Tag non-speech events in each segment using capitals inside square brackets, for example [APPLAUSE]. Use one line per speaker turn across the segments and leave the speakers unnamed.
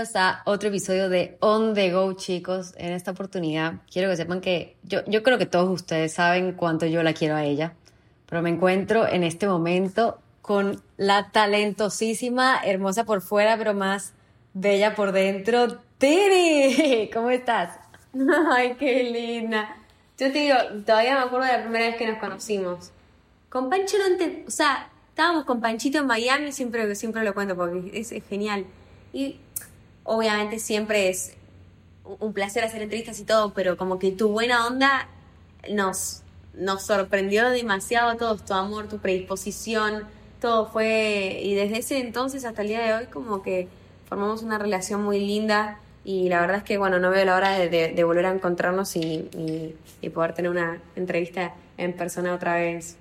Bienvenidos a otro episodio de On the Go, chicos. En esta oportunidad quiero que sepan que yo, yo creo que todos ustedes saben cuánto yo la quiero a ella, pero me encuentro en este momento con la talentosísima, hermosa por fuera, pero más bella por dentro, Tiri. [LAUGHS] ¿Cómo estás? [LAUGHS]
Ay, qué linda. Yo te digo, todavía me acuerdo de la primera vez que nos conocimos. Con Pancho no te... O sea, estábamos con Panchito en Miami, siempre, siempre lo cuento porque es, es genial. Y obviamente siempre es un placer hacer entrevistas y todo, pero como que tu buena onda nos, nos sorprendió demasiado a todos, tu amor, tu predisposición, todo fue, y desde ese entonces hasta el día de hoy como que formamos una relación muy linda y la verdad es que bueno, no veo la hora de, volver a encontrarnos y, y, poder tener una entrevista en persona otra vez.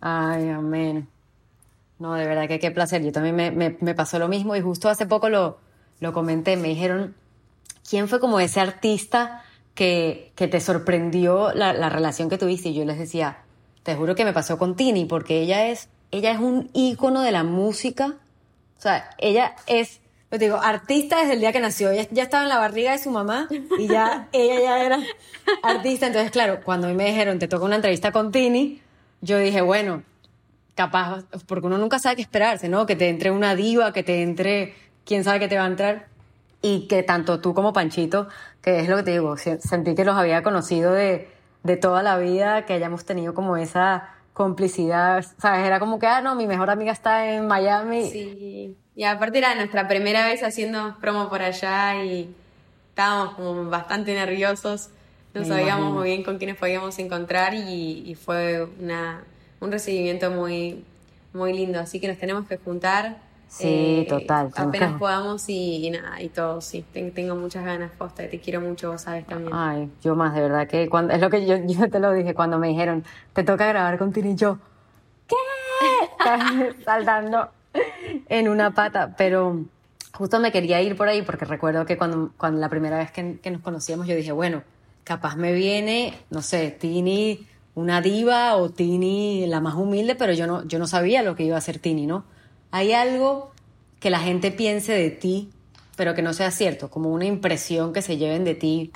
Ay, amén. No, de verdad que qué placer. Yo también me, me, me pasó lo mismo y justo hace poco lo, lo comenté. Me dijeron, ¿quién fue como ese artista que, que te sorprendió la, la, relación que tuviste? Y yo les decía, te juro que me pasó con Tini, porque ella es, ella es un ícono de la música. O sea, ella es, yo digo, artista desde el día que nació. Ella ya estaba en la barriga de su mamá y ya, [LAUGHS] ella ya era artista. Entonces, claro, cuando a mí me dijeron, te toca una entrevista con Tini, yo dije, bueno, capaz, porque uno nunca sabe qué esperarse, ¿no? Que te entre una diva, que te entre, quién sabe qué te va a entrar. Y que tanto tú como Panchito, que es lo que te digo, sentí que los había conocido de, de toda la vida, que hayamos tenido como esa complicidad, ¿sabes? Era como que, ah, no, mi mejor amiga está en Miami.
Sí, y aparte era nuestra primera vez haciendo promo por allá y estábamos como bastante nerviosos, no sabíamos muy bien con quiénes podíamos encontrar y, y fue una un recibimiento muy, muy lindo. Así que nos tenemos que juntar.
Sí, eh, total.
Apenas podamos y, nada, y todo, sí. Tengo muchas ganas, Posta, te quiero mucho, vos sabes también.
Ay, yo más, de verdad, que cuando, es lo que yo, [LAUGHS] yo te lo dije cuando me dijeron, te toca grabar con Tini yo, ¿qué? [LAUGHS] Saltando en una pata, pero justo me quería ir por ahí porque recuerdo que cuando, cuando la primera vez que, que nos conocíamos yo dije, bueno, capaz me viene, no sé, Tini una diva o Tini la más humilde, pero yo no, yo no sabía lo que iba a ser Tini, ¿no? Hay algo que la gente piense de ti, pero que no sea cierto, como una impresión que se lleven de ti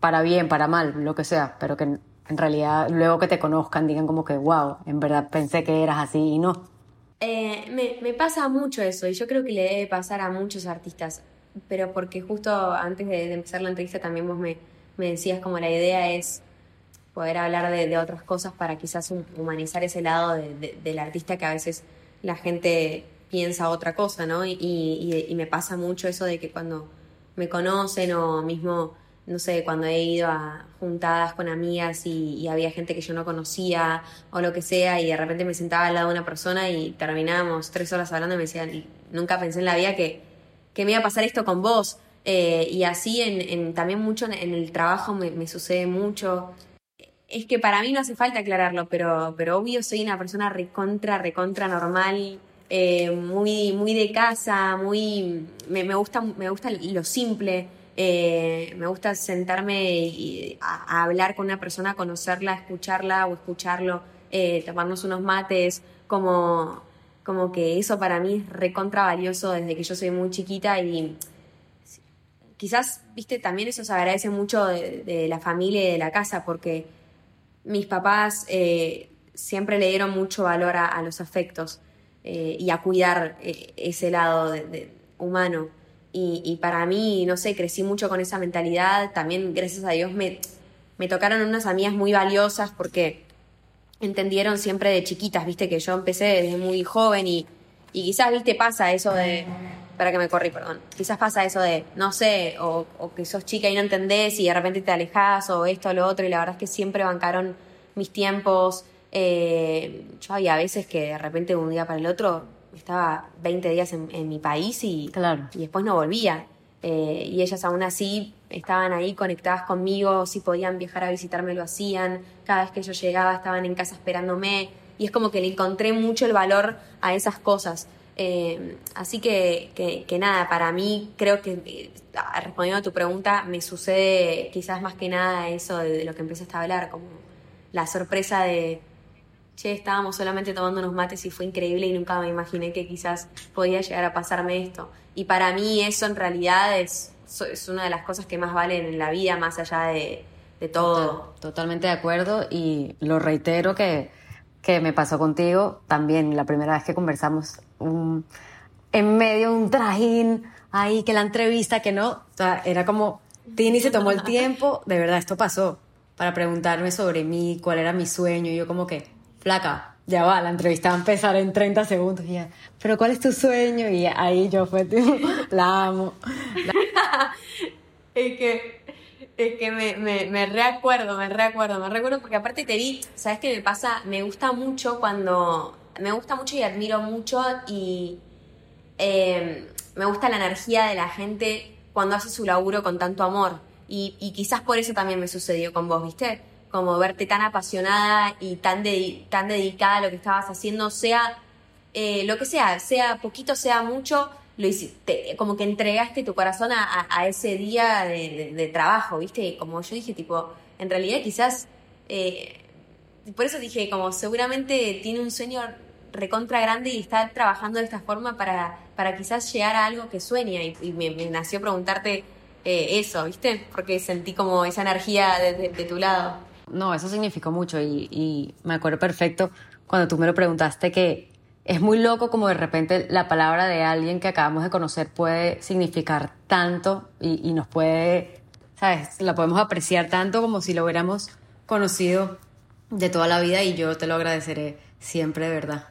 para bien, para mal, lo que sea, pero que en realidad luego que te conozcan digan como que, wow, en verdad pensé que eras así y no.
Eh, me, pasa mucho eso y yo creo que le debe pasar a muchos artistas, pero porque justo antes de, empezar la entrevista también vos me, decías como la idea es poder hablar de, otras cosas para quizás humanizar ese lado de, de, del artista que a veces la gente piensa otra cosa, ¿no? Y, me pasa mucho eso de que cuando me conocen o mismo, no sé, cuando he ido a juntadas con amigas y, y, había gente que yo no conocía o lo que sea y de repente me sentaba al lado de una persona y terminábamos tres horas hablando y me decían, nunca pensé en la vida que, que me iba a pasar esto con vos. Eh, y así en, también mucho en, el trabajo me, me sucede mucho es que para mí no hace falta aclararlo, pero, pero obvio soy una persona recontra, recontra normal, eh, muy, muy de casa, muy, me, me, gusta, me gusta lo simple, eh, me gusta sentarme y, a, hablar con una persona, conocerla, escucharla o escucharlo, eh, tomarnos unos mates, como, como que eso para mí es recontra valioso desde que yo soy muy chiquita y quizás, viste, también eso se agradece mucho de, la familia y de la casa, porque mis papás siempre le dieron mucho valor a los afectos eh, y a cuidar eh, ese lado humano. Y, para mí, no sé, crecí mucho con esa mentalidad. También, gracias a Dios, me, me tocaron unas amigas muy valiosas porque entendieron siempre de chiquitas, viste, que yo empecé desde muy joven y, y quizás, viste, pasa eso de, para que me corrí, perdón. Quizás pasa eso de, no sé, o, que sos chica y no entendés y de repente te alejás o esto o lo otro y la verdad es que siempre bancaron mis tiempos. Eh, yo había veces que de repente un día para el otro estaba 20 días en, en mi país y,
Claro.
y después no volvía. Eh, y ellas aún así estaban ahí conectadas conmigo, si podían viajar a visitarme lo hacían, cada vez que yo llegaba estaban en casa esperándome y es como que le encontré mucho el valor a esas cosas. Eh, así que, que, que nada, para mí creo que, respondiendo a tu pregunta, me sucede quizás más que nada eso de, de lo que empezaste a hablar, como la sorpresa de, che, estábamos solamente tomando unos mates y fue increíble y nunca me imaginé que quizás podía llegar a pasarme esto. Y para mí eso en realidad es, es una de las cosas que más valen en la vida, más allá de, de todo.
Total- Totalmente de acuerdo y lo reitero que, que me pasó contigo también la primera vez que conversamos un- en medio de un trajín ahí que la entrevista que no, o sea, era como Tini se tomó el [LAUGHS] tiempo, de verdad esto pasó, para preguntarme sobre mí, cuál era mi sueño y yo como que, flaca, ya va, la entrevista va a empezar en 30 segundos y ella, pero ¿cuál es tu sueño? Y ahí yo fue, tipo, [LAUGHS] la amo. [LAUGHS]
Es que, es que me, me, me reacuerdo, me reacuerdo, me recuerdo porque aparte te vi, ¿sabes qué me pasa? Me gusta mucho cuando, me gusta mucho y admiro mucho y eh, me gusta la energía de la gente cuando hace su laburo con tanto amor. Y, y quizás por eso también me sucedió con vos, ¿viste? Como verte tan apasionada y tan, dedi- tan dedicada a lo que estabas haciendo, sea eh, lo que sea, sea poquito, sea mucho, lo hiciste, como que entregaste tu corazón a, ese día de, de- de trabajo, ¿viste? Como yo dije, tipo, en realidad quizás, eh, por eso dije, como seguramente tiene un sueño recontra grande y está trabajando de esta forma para, para quizás llegar a algo que sueña. Y, y me, nació preguntarte eh, eso, ¿viste? Porque sentí como esa energía de, de- de tu lado.
No, eso significó mucho y, y me acuerdo perfecto cuando tú me lo preguntaste que es muy loco como de repente la palabra de alguien que acabamos de conocer puede significar tanto y, y nos puede, ¿sabes? La podemos apreciar tanto como si lo hubiéramos conocido de toda la vida y yo te lo agradeceré siempre, de verdad.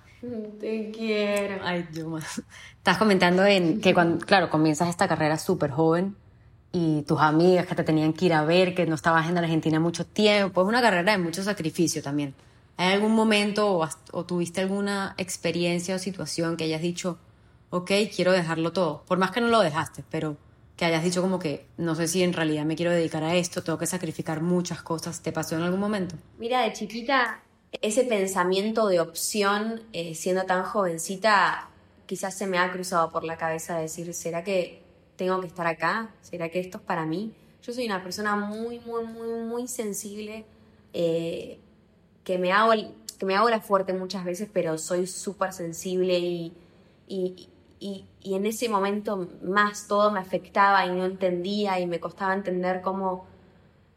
Te quiero.
Ay, yo más. Estás comentando en que cuando, claro, comienzas esta carrera súper joven y tus amigas que te tenían que ir a ver, que no estabas en Argentina mucho tiempo, es una carrera de mucho sacrificio también. ¿Hay algún momento o, o tuviste alguna experiencia o situación que hayas dicho, ok, quiero dejarlo todo? Por más que no lo dejaste, pero que hayas dicho como que no sé si en realidad me quiero dedicar a esto, tengo que sacrificar muchas cosas. ¿Te pasó en algún momento?
Mira, de chiquita, ese pensamiento de opción, eh, siendo tan jovencita, quizás se me ha cruzado por la cabeza de decir, ¿será que tengo que estar acá? ¿Será que esto es para mí? Yo soy una persona muy, muy, muy, muy sensible, eh, que, me hago, que me hago la fuerte muchas veces, pero soy súper sensible y, y, y- y en ese momento más todo me afectaba y no entendía y me costaba entender cómo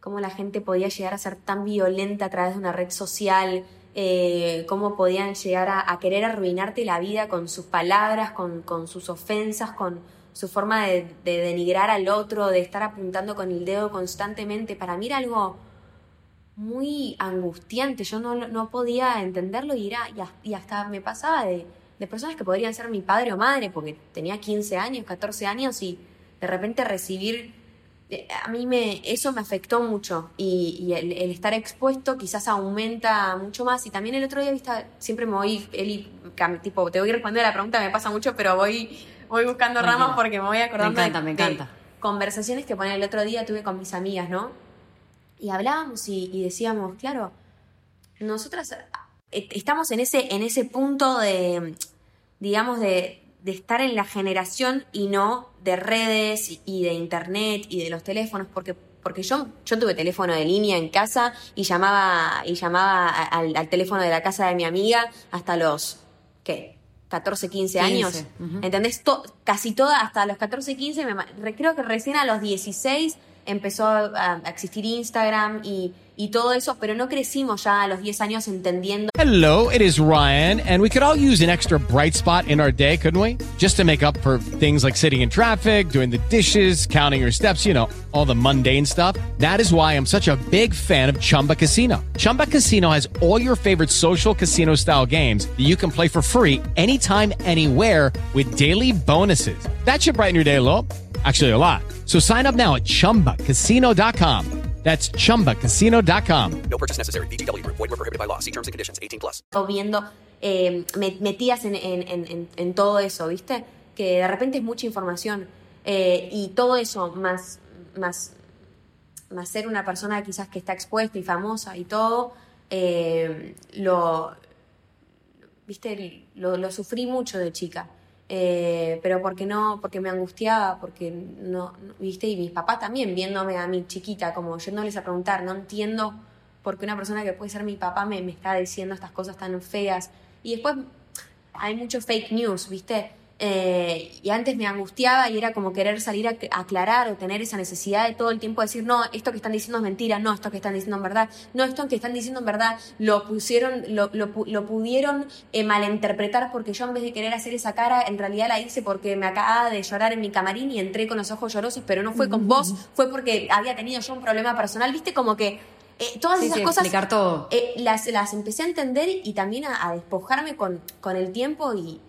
cómo la gente podía llegar a ser tan violenta a través de una red social, eh, cómo podían llegar a, a querer arruinarte la vida con sus palabras, con, con sus ofensas, con su forma de, de denigrar al otro, de estar apuntando con el dedo constantemente. Para mí era algo muy angustiante, yo no, no podía entenderlo y, era, y, has- y hasta me pasaba de, de personas que podrían ser mi padre o madre, porque tenía 15 años, 14 años y de repente recibir eh, a mí me, eso me afectó mucho y, el, estar expuesto quizás aumenta mucho más. Y también el otro día, viste, siempre me voy, Eli, tipo, te voy a responder a la pregunta, me pasa mucho, pero voy, voy buscando
Tranquila.
ramas porque me voy acordando
Me encanta,
de,
me
de
encanta.
conversaciones que poner el otro día tuve con mis amigas, ¿no? Y hablábamos y, y decíamos, claro, nosotras eh, estamos en ese, en ese punto de, digamos, de, de estar en la generación y no de redes y de internet y de los teléfonos, porque, porque yo, yo tuve teléfono de línea en casa y llamaba, y llamaba al teléfono de la casa de mi amiga hasta los, ¿qué? 14, 15 años.
15, ujú.
¿Entendés? To- casi toda, hasta los 14, 15, me, creo que recién a los 16 empezó a, a existir Instagram y, y todo eso, pero no crecimos ya a los 10 años entendiendo.
Hello, it is Ryan, and we could all use an extra bright spot in our day, couldn't we? Just to make up for things like sitting in traffic, doing the dishes, counting your steps, you know, all the mundane stuff. That is why I'm such a big fan of Chumba Casino. Chumba Casino has all your favorite social casino style games that you can play for free anytime, anywhere with daily bonuses. That should brighten your day a little. Actually, a lot. So sign up now at chumbacasino.com. That's chumbacasino.com.
No purchase necessary. VGW Group. Void were prohibited by law. See terms and conditions. 18 plus.
viendo, eh, me- metidas en, en- en- en- en todo eso, ¿viste? Que de repente es mucha información. Eh, y todo eso, más, más, más ser una persona quizás que está expuesta y famosa y todo, eh, lo, ¿viste? Lo, lo sufrí mucho de chica. Eh, pero porque no, porque me angustiaba, porque no, viste, y mis papás también viéndome a mi chiquita, como yéndoles a preguntar, no entiendo por qué una persona que puede ser mi papá me, me está diciendo estas cosas tan feas. Y después hay mucho fake news, viste, Eh, y antes me angustiaba y era como querer salir a aclarar o tener esa necesidad de todo el tiempo decir, no, esto que están diciendo es mentira, no, esto que están diciendo en verdad, no, esto que están diciendo en verdad lo pusieron, lo, lo, lo pudieron eh, malinterpretar porque yo en vez de querer hacer esa cara, en realidad la hice porque me acababa de llorar en mi camarín y entré con los ojos llorosos, pero no fue con vos, fue porque había tenido yo un problema personal, viste, como que eh, todas
Sí,
esas
sí,
cosas
explicar todo.
eh, las, las empecé a entender y también a, a despojarme con, con el tiempo y,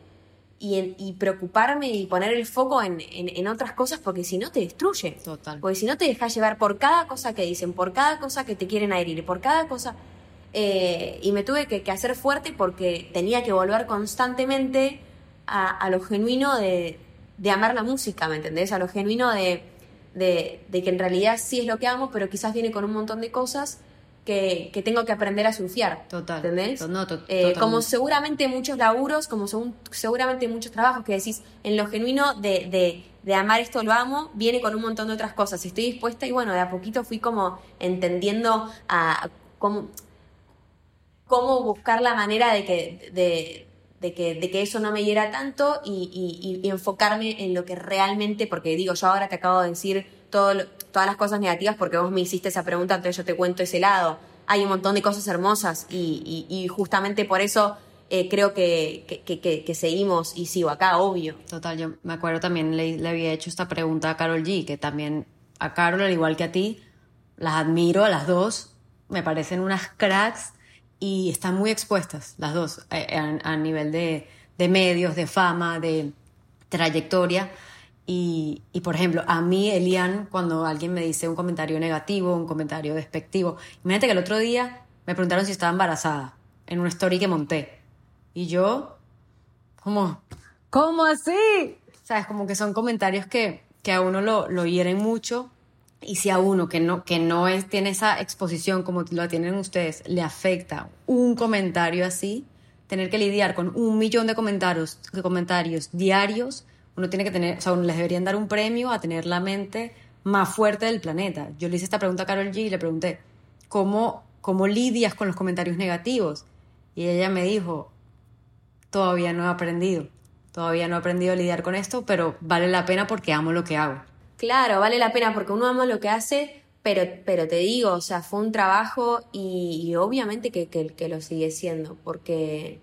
y, en- y preocuparme y poner el foco en, en- en otras cosas porque si no te destruye.
Total.
Porque si no te dejas llevar por cada cosa que dicen, por cada cosa que te quieren herir, por cada cosa... eh, y me tuve que, que hacer fuerte porque tenía que volver constantemente a, a lo genuino de, de amar la música, ¿me entendés? A lo genuino de, de, de que en realidad sí es lo que amo, pero quizás viene con un montón de cosas que, que tengo que aprender a surfear.
Total.
¿Entendés?
To- no, to-
Eh, como seguramente muchos laburos, como seguramente muchos trabajos que decís, en lo genuino de, de, de amar esto lo amo, viene con un montón de otras cosas. Estoy dispuesta y bueno, de a poquito fui como entendiendo a cómo, cómo buscar la manera de que, de, de que, de que eso no me hiera tanto y, y- y enfocarme en lo que realmente, porque digo, yo ahora te acabo de decir todo todas las cosas negativas porque vos me hiciste esa pregunta, entonces yo te cuento ese lado. Hay un montón de cosas hermosas y, y- y justamente por eso eh, creo que, que- que- que- seguimos y sigo acá, obvio.
Total, yo me acuerdo también le, le había hecho esta pregunta a Carol G, que también a Carol, al igual que a ti, las admiro a las dos, me parecen unas cracks y están muy expuestas las dos eh, a, a nivel de, de medios, de fama, de trayectoria. Y, y, por ejemplo, a mí, Elian, cuando alguien me dice un comentario negativo, un comentario despectivo, imagínate que el otro día me preguntaron si estaba embarazada en una story que monté. Y yo, como, ¿cómo así? ¿Sabes? Como que son comentarios que, que a uno lo, lo hieren mucho. Y si a uno que no, que no es, tiene esa exposición como la tienen ustedes, le afecta un comentario así, tener que lidiar con un millón de comentarios, de comentarios diarios, uno tiene que tener, o sea, les deberían dar un premio a tener la mente más fuerte del planeta. Yo le hice esta pregunta a Carol G y le pregunté, ¿cómo, cómo lidias con los comentarios negativos? Y ella me dijo, todavía no he aprendido, todavía no he aprendido a lidiar con esto, pero vale la pena porque amo lo que hago.
Claro, vale la pena porque uno ama lo que hace, pero, pero te digo, o sea, fue un trabajo y, obviamente que, que, que lo sigue siendo, porque,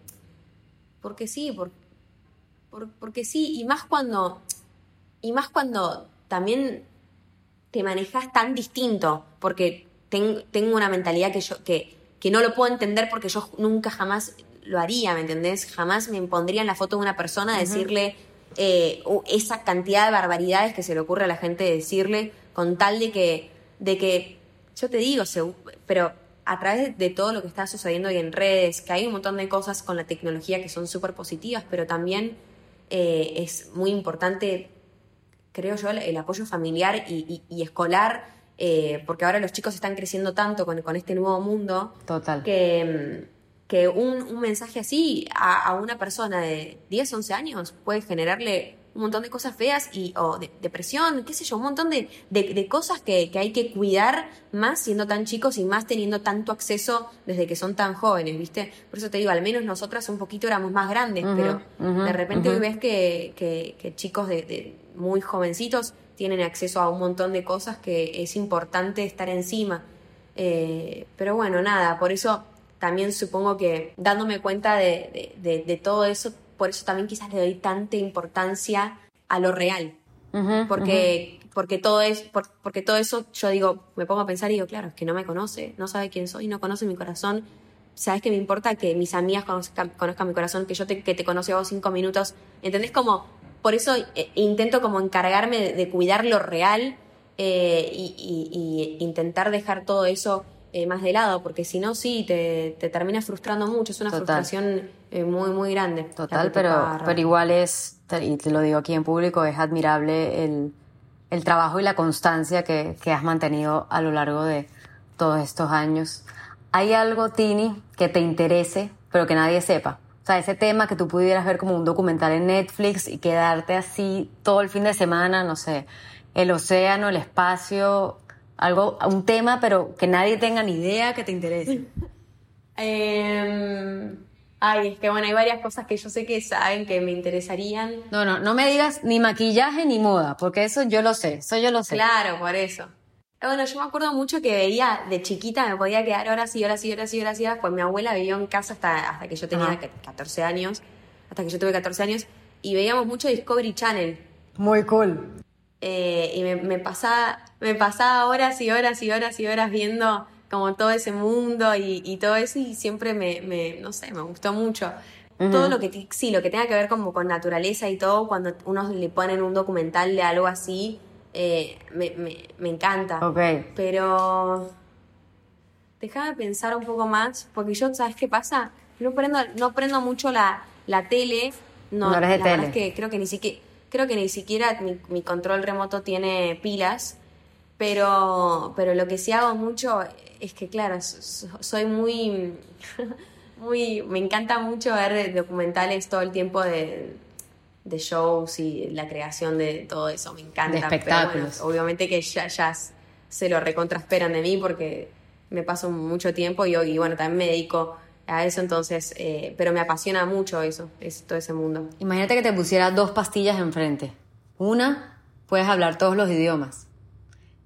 porque sí, por, por- porque sí, y más cuando, y más cuando también te manejas tan distinto, porque ten- tengo una mentalidad que yo, que, que no lo puedo entender porque yo nunca jamás lo haría, ¿me entendés? Jamás me pondría en la foto de una persona a decirle eh, esa cantidad de barbaridades que se le ocurre a la gente decirle con tal de que, de que, yo te digo, pero a través de todo lo que está sucediendo hoy en redes, que hay un montón de cosas con la tecnología que son súper positivas, pero también eh, es muy importante creo yo, el, el apoyo familiar y, y- y escolar, eh, porque ahora los chicos están creciendo tanto con, con este nuevo mundo,
Total.
que, que un, un mensaje así a, a una persona de 10, 11 años puede generarle un montón de cosas feas y, o de- depresión, qué sé yo, un montón de, de- de cosas que, que hay que cuidar más siendo tan chicos y más teniendo tanto acceso desde que son tan jóvenes, ¿viste? Por eso te digo, al menos nosotras un poquito éramos más grandes, pero de repente hoy ves que, que- que chicos de, de muy jovencitos tienen acceso a un montón de cosas que es importante estar encima. Eh, pero bueno, nada, por eso también supongo que dándome cuenta de, de, de, todo eso, por eso también quizás le doy tanta importancia a lo real. porque, porque, todo es, porque todo eso, yo digo, me pongo a pensar y digo, claro, es que no me conoce, no sabe quién soy, no conoce mi corazón. ¿Sabes que me importa que mis amigas conozcan, conozcan mi corazón, que yo te, que te a vos cinco minutos? ¿Entendés? Como, por eso eh, intento como encargarme de, cuidar lo real eh, y, intentar dejar todo eso eh, más de lado, porque si no, sí, te, te termina frustrando mucho, es una frustración muy, muy grande.
Total, pero, pero igual es, y te lo digo aquí en público, es admirable el, el trabajo y la constancia que, que has mantenido a lo largo de todos estos años. ¿Hay algo, Tini, que te interese, pero que nadie sepa? O sea, ese tema que tú pudieras ver como un documental en Netflix y quedarte así todo el fin de semana, no sé, el océano, el espacio, algo, un tema, pero que nadie tenga ni idea que te interese. [LAUGHS]
Em, ay, es que bueno, hay varias cosas que yo sé que saben que me interesarían.
No, no, no me digas ni maquillaje ni moda, porque eso yo lo sé, eso yo lo sé.
Claro, por eso. Bueno, yo me acuerdo mucho que veía de chiquita, me podía quedar horas y horas y horas y horas y horas, pues mi abuela vivió en casa hasta, hasta que yo tenía 14 años, hasta que yo tuve 14 años, y veíamos mucho Discovery Channel.
Muy cool.
Eh, y me, me, pasaba, me pasaba horas y horas y horas y horas viendo como todo ese mundo y, y todo eso, y siempre me, me, no sé, me gustó mucho. Todo lo que, sí, lo que tenga que ver como con naturaleza y todo, cuando uno le ponen un documental de algo así, eh, me, me, me, encanta. Pero déjame pensar un poco más, porque yo, ¿sabes qué pasa? No prendo, no prendo mucho la, la tele. No,
no
la
tele. es
que creo que ni siquiera, creo que ni siquiera mi, mi, control remoto tiene pilas. Pero, pero lo que sí hago mucho es que, claro, soy muy, [LAUGHS] muy, me encanta mucho ver documentales todo el tiempo de, de shows y la creación de todo eso, me encanta.
De espectáculos.
obviamente que ya, ya se lo recontrasperan de mí porque me paso mucho tiempo y, y bueno, también me dedico a eso, entonces, eh, pero me apasiona mucho eso, es, todo ese mundo.
Imagínate que te pusiera dos pastillas enfrente. Una, puedes hablar todos los idiomas.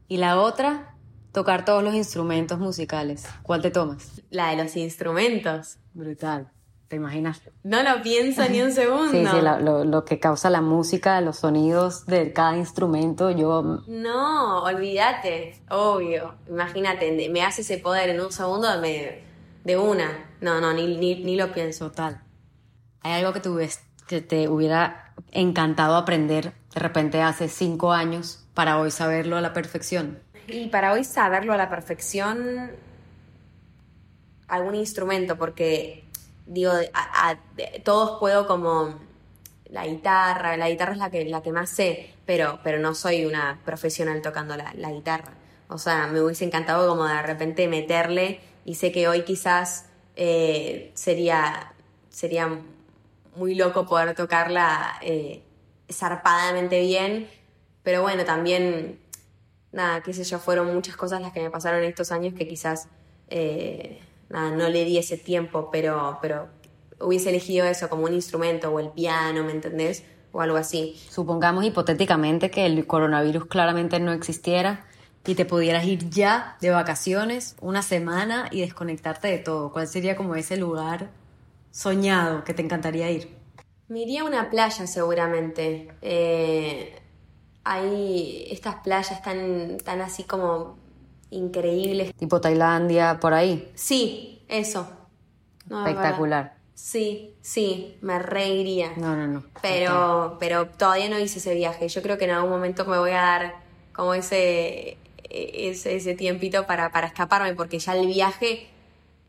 Y la otra, tocar todos los instrumentos musicales. ¿Cuál te tomas?
La de los instrumentos.
Brutal. ¿Te imaginas?
No lo pienso ni un [LAUGHS] segundo.
Sí, sí, lo, lo, que causa la música, los sonidos de cada instrumento, yo...
No, olvídate, obvio. Imagínate, me hace ese poder en un segundo me, de una. No, no, ni, ni, ni lo pienso.
Total. ¿Hay algo que, que te hubiera encantado aprender de repente hace cinco años para hoy saberlo a la perfección?
Y para hoy saberlo a la perfección, algún instrumento, porque digo, todos puedo como la guitarra, la guitarra es la que, la que más sé, pero, pero no soy una profesional tocando la, la guitarra. O sea, me hubiese encantado como de repente meterle y sé que hoy quizás eh, sería, sería muy loco poder tocarla eh, zarpadamente bien, pero bueno, también, nada, qué sé yo, fueron muchas cosas las que me pasaron estos años que quizás... Eh, no le di ese tiempo, pero, pero hubiese elegido eso como un instrumento o el piano, ¿me entendés? O algo así.
Supongamos hipotéticamente que el coronavirus claramente no existiera y te pudieras ir ya de vacaciones una semana y desconectarte de todo. ¿Cuál sería como ese lugar soñado que te encantaría ir?
Me iría a una playa seguramente. Eh, hay estas playas tan, tan así como increíbles.
Tipo Tailandia, por ahí.
Sí, eso.
Espectacular.
Sí, sí, me reiría.
No, no, no.
Pero, pero todavía no hice ese viaje. Yo creo que en algún momento me voy a dar como ese, ese, ese tiempito para, para escaparme, porque ya el viaje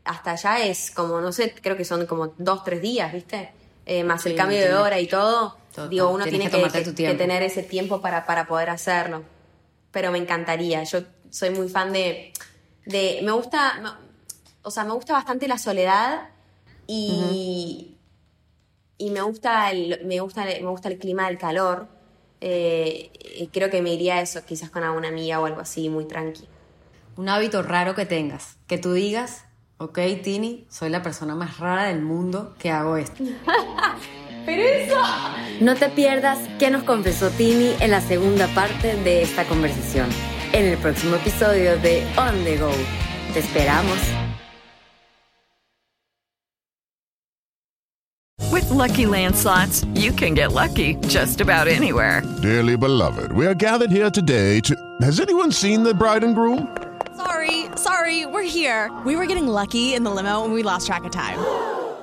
hasta allá es como, no sé, creo que son como dos, tres días, ¿viste? Eh, más el cambio de hora y todo. Digo, uno tiene que, que, tener ese tiempo para, para poder hacerlo. Pero me encantaría. Yo soy muy fan de, de me gusta, o sea, me gusta bastante la soledad y, y me gusta el, me gusta, me gusta el clima del calor. Eh, creo que me iría a eso, quizás con alguna amiga o algo así, muy tranqui.
Un hábito raro que tengas, que tú digas, ok, Tini, soy la persona más rara del mundo que hago esto. [LAUGHS] No te pierdas qué nos confesó Tini en la segunda parte de esta conversación, en el próximo episodio de On the Go. Te esperamos.
With Lucky Land slots, you can get lucky just about anywhere.
Dearly beloved, we are gathered here today to. Has anyone seen the bride and groom?
Sorry, sorry, we're here. We were getting lucky in the limo and we lost track of time.